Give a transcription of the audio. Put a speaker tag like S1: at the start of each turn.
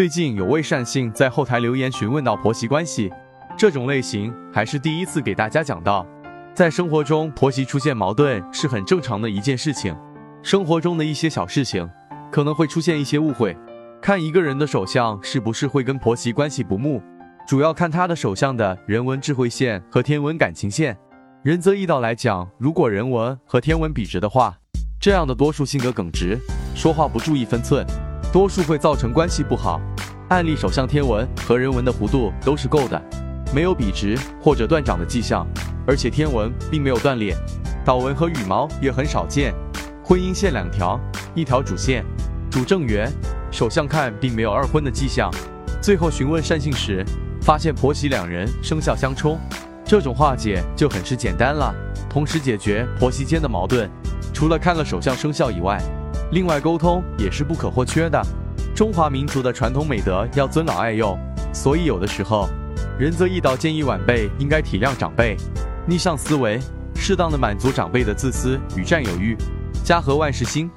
S1: 最近有位善信在后台留言询问到婆媳关系，这种类型还是第一次给大家讲到。在生活中，婆媳出现矛盾是很正常的一件事情。生活中的一些小事情可能会出现一些误会。看一个人的手相是不是会跟婆媳关系不睦，主要看他的手相的人文智慧线和天文感情线。仁则易道来讲，如果人文和天文笔直的话，这样的多数性格耿直，说话不注意分寸，多数会造成关系不好。案例手相天文和人文的弧度都是够的，没有笔直或者断掌的迹象，而且天文并没有断裂，岛纹和羽毛也很少见。婚姻线两条，一条主线，主正缘。手相看并没有二婚的迹象，最后询问善信时，发现婆媳两人生肖相冲，这种化解就很是简单了。同时解决婆媳间的矛盾，除了看了手相生肖以外，另外沟通也是不可或缺的。中华民族的传统美德要尊老爱幼，所以有的时候，仁则易道建议晚辈应该体谅长辈，逆向思维，适当的满足长辈的自私与占有欲，家和万事兴。